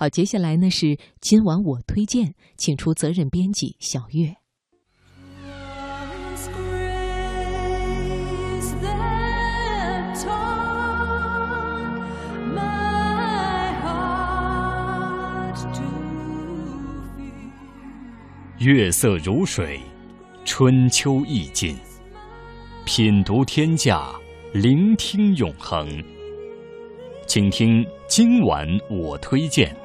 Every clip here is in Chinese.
好，接下来呢是今晚我推荐，请出责任编辑小月。月色如水，春秋意境。品读天下，聆听永恒。请听今晚我推荐。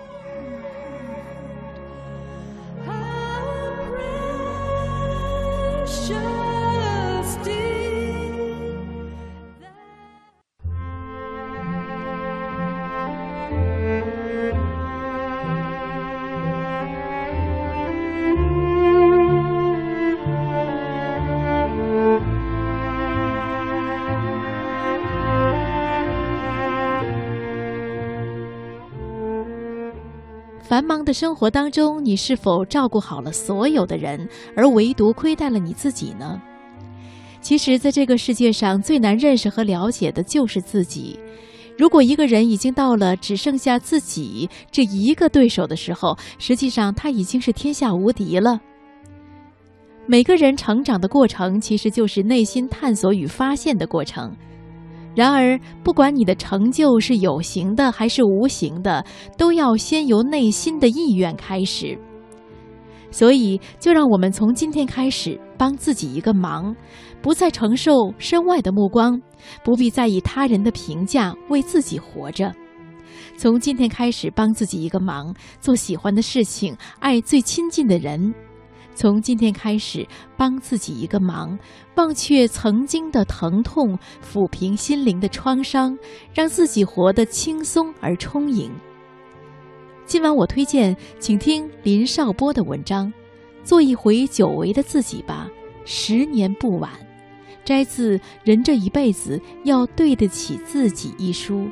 繁忙的生活当中，你是否照顾好了所有的人，而唯独亏待了你自己呢？其实，在这个世界上最难认识和了解的就是自己。如果一个人已经到了只剩下自己这一个对手的时候，实际上他已经是天下无敌了。每个人成长的过程，其实就是内心探索与发现的过程。然而，不管你的成就是有形的还是无形的，都要先由内心的意愿开始。所以，就让我们从今天开始帮自己一个忙，不再承受身外的目光，不必在意他人的评价，为自己活着。从今天开始帮自己一个忙，做喜欢的事情，爱最亲近的人。从今天开始，帮自己一个忙，忘却曾经的疼痛，抚平心灵的创伤，让自己活得轻松而充盈。今晚我推荐，请听林少波的文章《做一回久违的自己吧》，十年不晚。摘自《人这一辈子要对得起自己》一书。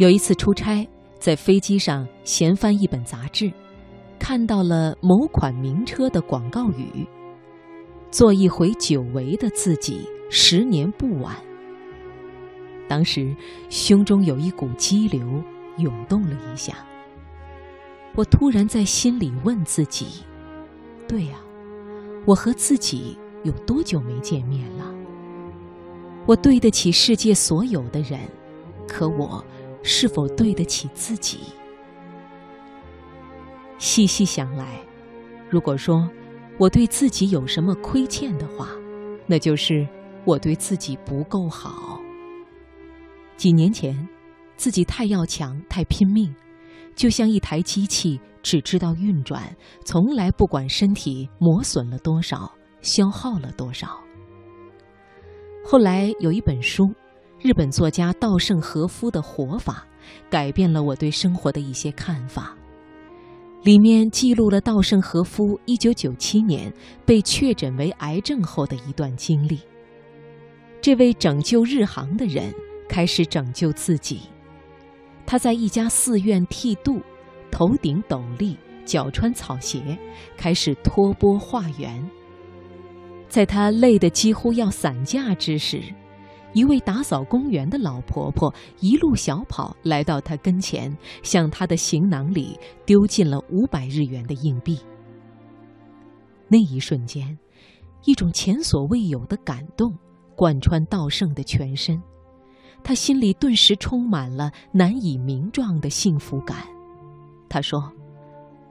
有一次出差，在飞机上闲翻一本杂志，看到了某款名车的广告语：“做一回久违的自己，十年不晚。”当时胸中有一股激流涌动了一下，我突然在心里问自己：“对呀，我和自己有多久没见面了？我对得起世界所有的人，可我……”是否对得起自己？细细想来，如果说我对自己有什么亏欠的话，那就是我对自己不够好。几年前，自己太要强、太拼命，就像一台机器，只知道运转，从来不管身体磨损了多少、消耗了多少。后来有一本书。日本作家稻盛和夫的活法，改变了我对生活的一些看法。里面记录了稻盛和夫1997年被确诊为癌症后的一段经历。这位拯救日航的人开始拯救自己。他在一家寺院剃度，头顶斗笠，脚穿草鞋，开始托钵化缘。在他累得几乎要散架之时。一位打扫公园的老婆婆一路小跑来到他跟前，向他的行囊里丢进了五百日元的硬币。那一瞬间，一种前所未有的感动贯穿道圣的全身，他心里顿时充满了难以名状的幸福感。他说：“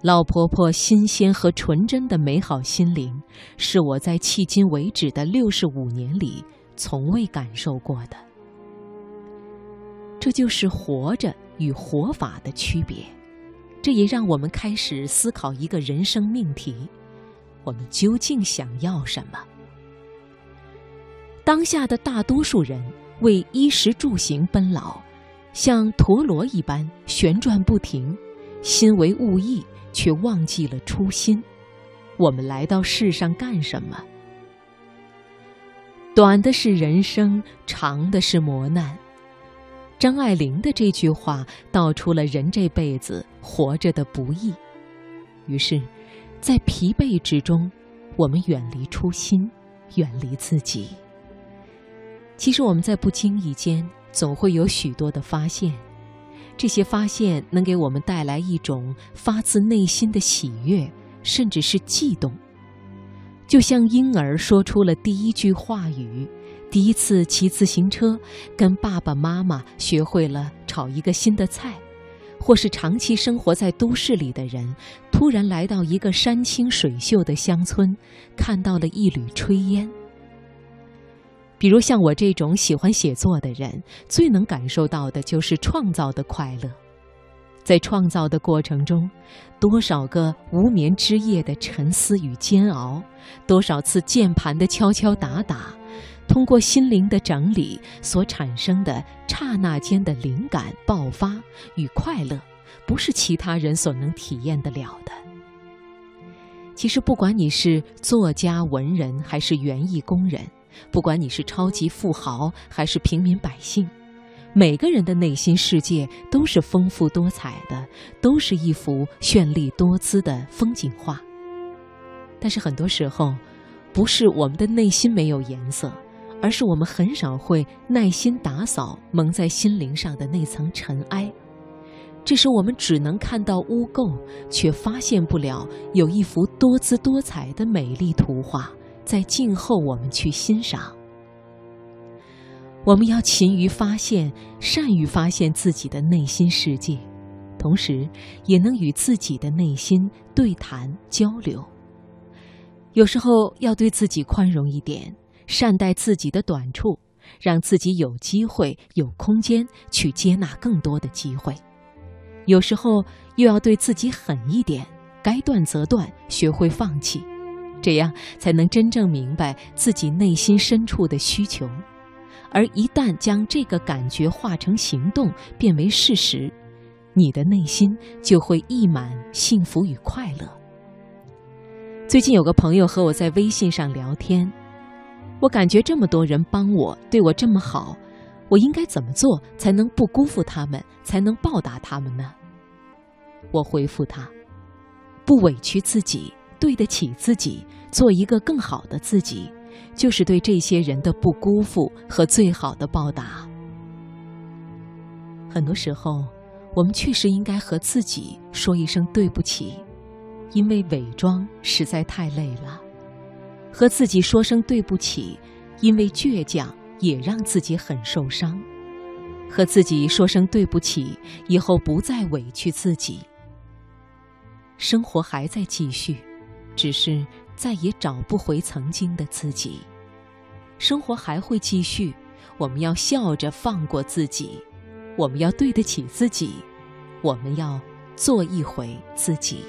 老婆婆新鲜和纯真的美好心灵，是我在迄今为止的六十五年里。”从未感受过的，这就是活着与活法的区别。这也让我们开始思考一个人生命题：我们究竟想要什么？当下的大多数人为衣食住行奔劳，像陀螺一般旋转不停，心为物役，却忘记了初心。我们来到世上干什么？短的是人生，长的是磨难。张爱玲的这句话道出了人这辈子活着的不易。于是，在疲惫之中，我们远离初心，远离自己。其实我们在不经意间，总会有许多的发现，这些发现能给我们带来一种发自内心的喜悦，甚至是悸动。就像婴儿说出了第一句话语，第一次骑自行车，跟爸爸妈妈学会了炒一个新的菜，或是长期生活在都市里的人，突然来到一个山清水秀的乡村，看到了一缕炊烟。比如像我这种喜欢写作的人，最能感受到的就是创造的快乐。在创造的过程中，多少个无眠之夜的沉思与煎熬，多少次键盘的敲敲打打，通过心灵的整理所产生的刹那间的灵感爆发与快乐，不是其他人所能体验得了的。其实，不管你是作家、文人，还是园艺工人，不管你是超级富豪，还是平民百姓。每个人的内心世界都是丰富多彩的，都是一幅绚丽多姿的风景画。但是很多时候，不是我们的内心没有颜色，而是我们很少会耐心打扫蒙在心灵上的那层尘埃。这时我们只能看到污垢，却发现不了有一幅多姿多彩的美丽图画在静候我们去欣赏。我们要勤于发现，善于发现自己的内心世界，同时也能与自己的内心对谈交流。有时候要对自己宽容一点，善待自己的短处，让自己有机会、有空间去接纳更多的机会。有时候又要对自己狠一点，该断则断，学会放弃，这样才能真正明白自己内心深处的需求。而一旦将这个感觉化成行动，变为事实，你的内心就会溢满幸福与快乐。最近有个朋友和我在微信上聊天，我感觉这么多人帮我，对我这么好，我应该怎么做才能不辜负他们，才能报答他们呢？我回复他：不委屈自己，对得起自己，做一个更好的自己。就是对这些人的不辜负和最好的报答。很多时候，我们确实应该和自己说一声对不起，因为伪装实在太累了；和自己说声对不起，因为倔强也让自己很受伤；和自己说声对不起，以后不再委屈自己。生活还在继续，只是。再也找不回曾经的自己，生活还会继续。我们要笑着放过自己，我们要对得起自己，我们要做一回自己。